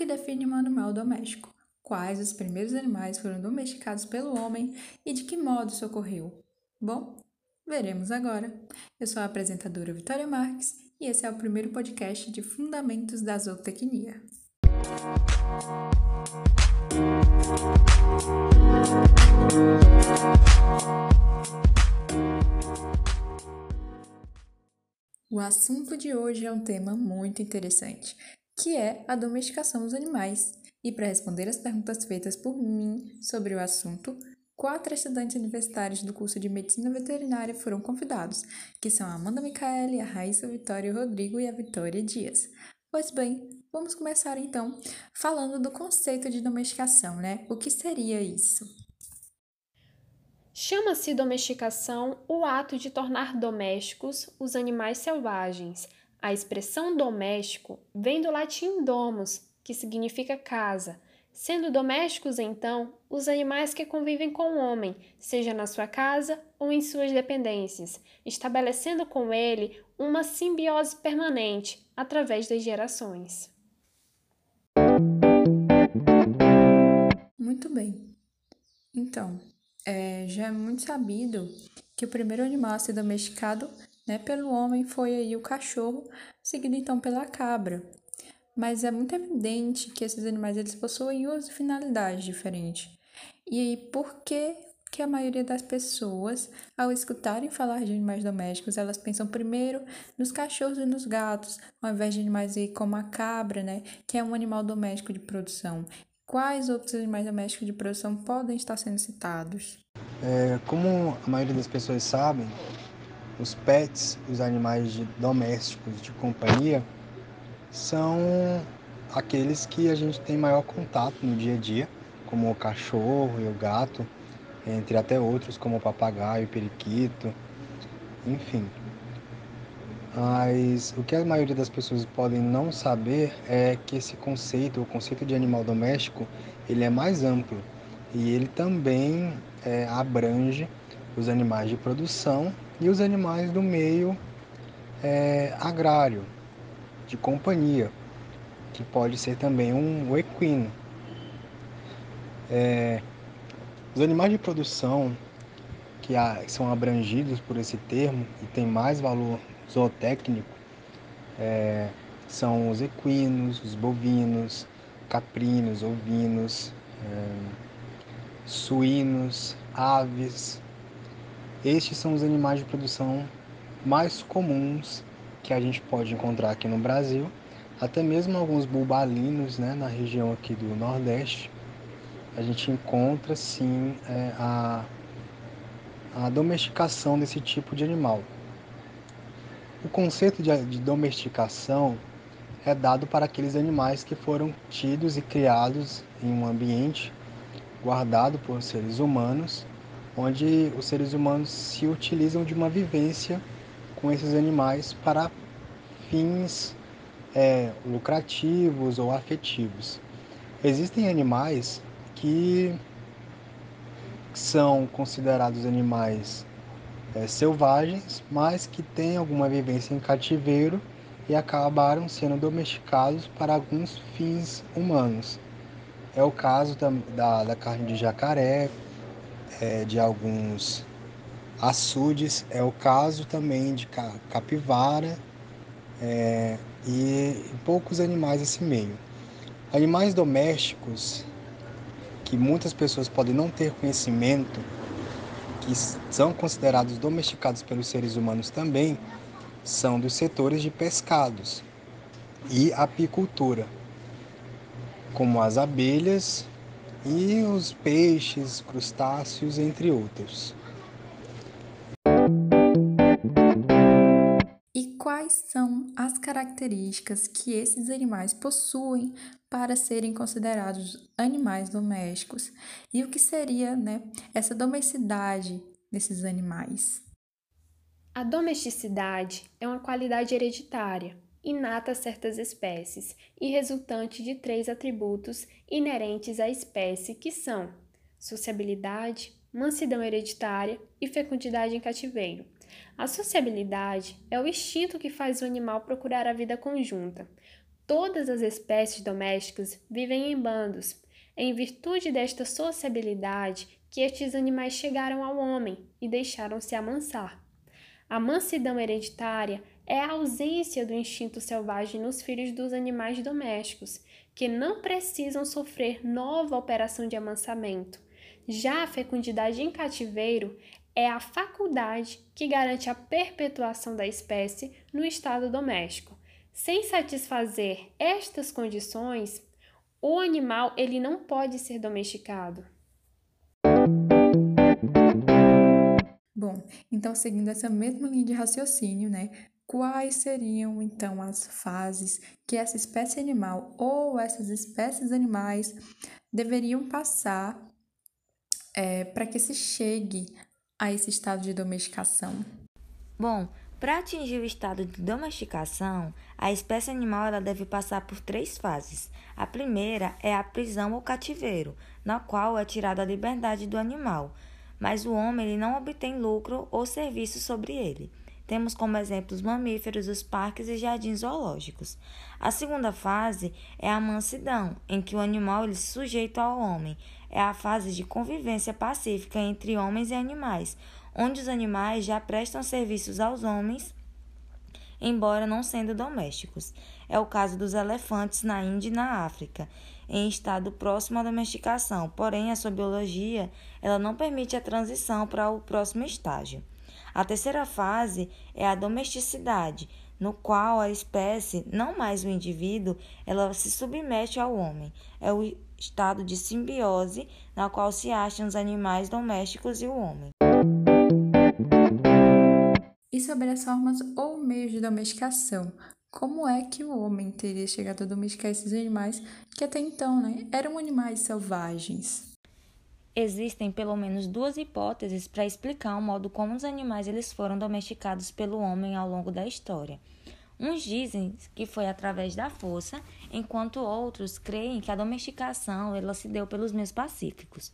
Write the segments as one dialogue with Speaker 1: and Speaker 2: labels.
Speaker 1: que define um animal doméstico? Quais os primeiros animais foram domesticados pelo homem e de que modo isso ocorreu? Bom, veremos agora. Eu sou a apresentadora Vitória Marques e esse é o primeiro podcast de Fundamentos da Zootecnia. O assunto de hoje é um tema muito interessante, que é a domesticação dos animais. E para responder as perguntas feitas por mim sobre o assunto, quatro estudantes universitários do curso de Medicina Veterinária foram convidados, que são a Amanda Micaele, a Raíssa Vitória Rodrigo e a Vitória Dias. Pois bem, vamos começar então falando do conceito de domesticação, né? O que seria isso?
Speaker 2: Chama-se domesticação o ato de tornar domésticos os animais selvagens. A expressão doméstico vem do latim domus, que significa casa, sendo domésticos, então, os animais que convivem com o homem, seja na sua casa ou em suas dependências, estabelecendo com ele uma simbiose permanente através das gerações.
Speaker 1: Muito bem. Então, é, já é muito sabido que o primeiro animal a ser domesticado né, pelo homem foi aí o cachorro, seguido então pela cabra. Mas é muito evidente que esses animais eles possuem uso e finalidade diferentes. E aí, por que, que a maioria das pessoas, ao escutarem falar de animais domésticos, elas pensam primeiro nos cachorros e nos gatos, ao invés de animais aí como a cabra, né, que é um animal doméstico de produção. Quais outros animais domésticos de produção podem estar sendo citados?
Speaker 3: É, como a maioria das pessoas sabem, os pets, os animais de, domésticos de companhia, são aqueles que a gente tem maior contato no dia a dia, como o cachorro e o gato, entre até outros como o papagaio, o periquito, enfim. Mas o que a maioria das pessoas podem não saber é que esse conceito, o conceito de animal doméstico, ele é mais amplo e ele também é, abrange os animais de produção e os animais do meio é, agrário, de companhia, que pode ser também um equino. É, os animais de produção que, são abrangidos por esse termo e têm mais valor zootécnico é, são os equinos, os bovinos, caprinos, ovinos, é, suínos, aves. Estes são os animais de produção mais comuns que a gente pode encontrar aqui no Brasil, até mesmo alguns bulbalinos, né, na região aqui do Nordeste, a gente encontra sim é, a, a domesticação desse tipo de animal. O conceito de, de domesticação é dado para aqueles animais que foram tidos e criados em um ambiente guardado por seres humanos, onde os seres humanos se utilizam de uma vivência com esses animais para fins é, lucrativos ou afetivos. Existem animais que são considerados animais é, selvagens, mas que têm alguma vivência em cativeiro e acabaram sendo domesticados para alguns fins humanos. É o caso da, da, da carne de jacaré, é, de alguns açudes, é o caso também de capivara é, e poucos animais desse meio. Animais domésticos que muitas pessoas podem não ter conhecimento que são considerados domesticados pelos seres humanos também são dos setores de pescados e apicultura, como as abelhas e os peixes, crustáceos, entre outros.
Speaker 1: E quais são as características que esses animais possuem para serem considerados animais domésticos e o que seria né, essa domesticidade desses animais.
Speaker 2: A domesticidade é uma qualidade hereditária, inata a certas espécies e resultante de três atributos inerentes à espécie que são sociabilidade, mansidão hereditária e fecundidade em cativeiro. A sociabilidade é o instinto que faz o animal procurar a vida conjunta, Todas as espécies domésticas vivem em bandos. Em virtude desta sociabilidade que estes animais chegaram ao homem e deixaram-se amansar. A mansidão hereditária é a ausência do instinto selvagem nos filhos dos animais domésticos, que não precisam sofrer nova operação de amansamento. Já a fecundidade em cativeiro é a faculdade que garante a perpetuação da espécie no estado doméstico. Sem satisfazer estas condições, o animal ele não pode ser domesticado.
Speaker 1: Bom, então seguindo essa mesma linha de raciocínio, né? Quais seriam então as fases que essa espécie animal ou essas espécies animais deveriam passar é, para que se chegue a esse estado de domesticação?
Speaker 4: Bom, para atingir o estado de domesticação, a espécie animal ela deve passar por três fases. A primeira é a prisão ou cativeiro, na qual é tirada a liberdade do animal, mas o homem ele não obtém lucro ou serviço sobre ele. Temos como exemplo os mamíferos, os parques e jardins zoológicos. A segunda fase é a mansidão, em que o animal ele se sujeita ao homem. É a fase de convivência pacífica entre homens e animais, onde os animais já prestam serviços aos homens, embora não sendo domésticos. É o caso dos elefantes na Índia e na África, em estado próximo à domesticação, porém a sua biologia ela não permite a transição para o próximo estágio. A terceira fase é a domesticidade, no qual a espécie, não mais o indivíduo, ela se submete ao homem. É o estado de simbiose na qual se acham os animais domésticos e o homem.
Speaker 1: E sobre as formas ou meios de domesticação, como é que o homem teria chegado a domesticar esses animais que até então né, eram animais selvagens?
Speaker 4: Existem pelo menos duas hipóteses para explicar o modo como os animais eles foram domesticados pelo homem ao longo da história. Uns dizem que foi através da força, enquanto outros creem que a domesticação ela se deu pelos meios pacíficos.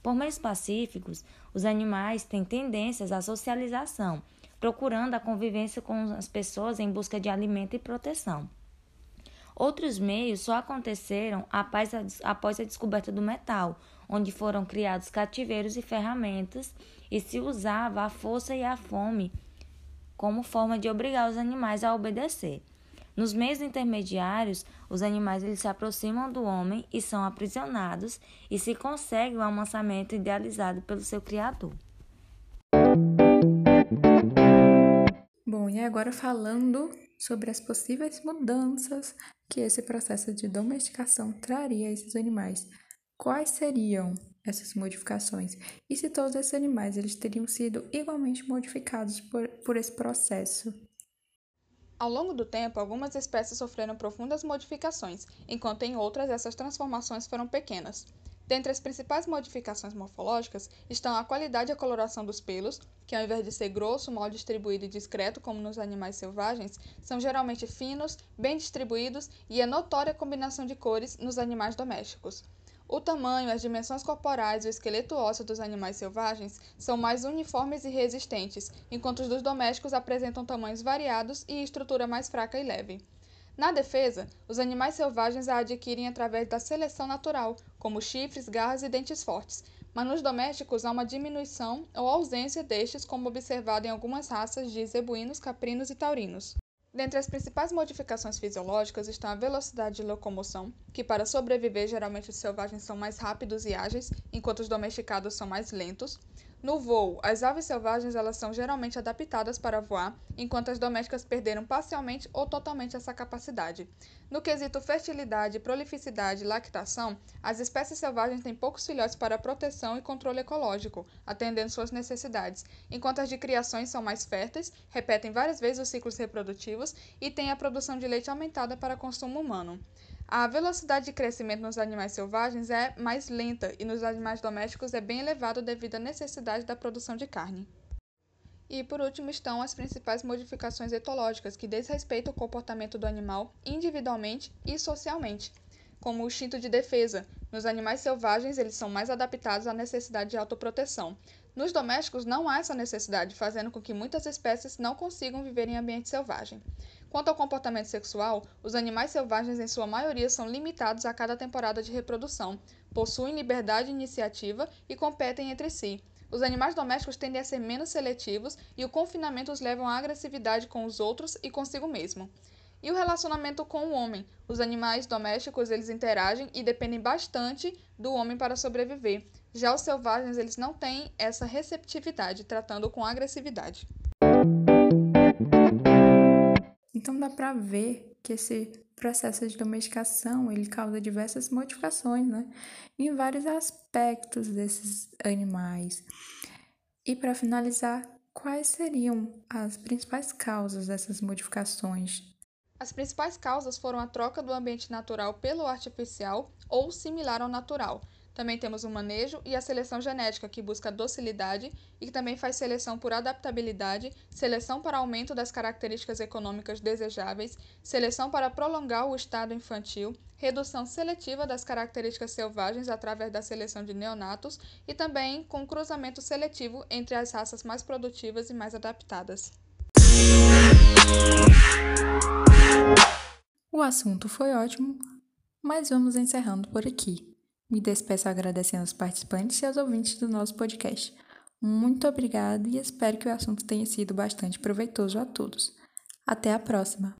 Speaker 4: Por meios pacíficos, os animais têm tendências à socialização, procurando a convivência com as pessoas em busca de alimento e proteção. Outros meios só aconteceram após a, após a descoberta do metal, onde foram criados cativeiros e ferramentas e se usava a força e a fome como forma de obrigar os animais a obedecer. Nos meios intermediários, os animais eles se aproximam do homem e são aprisionados e se consegue o amansamento idealizado pelo seu criador.
Speaker 1: Bom, e agora falando sobre as possíveis mudanças que esse processo de domesticação traria a esses animais. Quais seriam essas modificações? E se todos esses animais eles teriam sido igualmente modificados por, por esse processo?
Speaker 5: Ao longo do tempo, algumas espécies sofreram profundas modificações, enquanto em outras essas transformações foram pequenas. Dentre as principais modificações morfológicas estão a qualidade e a coloração dos pelos, que ao invés de ser grosso, mal distribuído e discreto como nos animais selvagens, são geralmente finos, bem distribuídos e a notória combinação de cores nos animais domésticos. O tamanho, as dimensões corporais e o esqueleto ósseo dos animais selvagens são mais uniformes e resistentes, enquanto os dos domésticos apresentam tamanhos variados e estrutura mais fraca e leve. Na defesa, os animais selvagens a adquirem através da seleção natural, como chifres, garras e dentes fortes, mas nos domésticos há uma diminuição ou ausência destes, como observado em algumas raças de zebuínos, caprinos e taurinos. Dentre as principais modificações fisiológicas estão a velocidade de locomoção, que para sobreviver geralmente os selvagens são mais rápidos e ágeis, enquanto os domesticados são mais lentos, no voo, as aves selvagens elas são geralmente adaptadas para voar, enquanto as domésticas perderam parcialmente ou totalmente essa capacidade. No quesito fertilidade, prolificidade e lactação, as espécies selvagens têm poucos filhotes para proteção e controle ecológico, atendendo suas necessidades, enquanto as de criações são mais férteis, repetem várias vezes os ciclos reprodutivos e têm a produção de leite aumentada para consumo humano. A velocidade de crescimento nos animais selvagens é mais lenta e nos animais domésticos é bem elevada devido à necessidade da produção de carne. E por último estão as principais modificações etológicas que desrespeitam o comportamento do animal individualmente e socialmente, como o instinto de defesa. Nos animais selvagens, eles são mais adaptados à necessidade de autoproteção. Nos domésticos não há essa necessidade, fazendo com que muitas espécies não consigam viver em ambiente selvagem. Quanto ao comportamento sexual, os animais selvagens em sua maioria são limitados a cada temporada de reprodução, possuem liberdade de iniciativa e competem entre si. Os animais domésticos tendem a ser menos seletivos e o confinamento os leva à agressividade com os outros e consigo mesmo. E o relacionamento com o homem? Os animais domésticos, eles interagem e dependem bastante do homem para sobreviver. Já os selvagens, eles não têm essa receptividade, tratando com agressividade.
Speaker 1: Então dá para ver que esse processo de domesticação ele causa diversas modificações, né, em vários aspectos desses animais. E para finalizar, quais seriam as principais causas dessas modificações?
Speaker 5: As principais causas foram a troca do ambiente natural pelo artificial ou similar ao natural, também temos o manejo e a seleção genética, que busca docilidade e que também faz seleção por adaptabilidade, seleção para aumento das características econômicas desejáveis, seleção para prolongar o estado infantil, redução seletiva das características selvagens através da seleção de neonatos e também com cruzamento seletivo entre as raças mais produtivas e mais adaptadas.
Speaker 1: O assunto foi ótimo, mas vamos encerrando por aqui. Me despeço agradecendo aos participantes e aos ouvintes do nosso podcast. Muito obrigada e espero que o assunto tenha sido bastante proveitoso a todos. Até a próxima!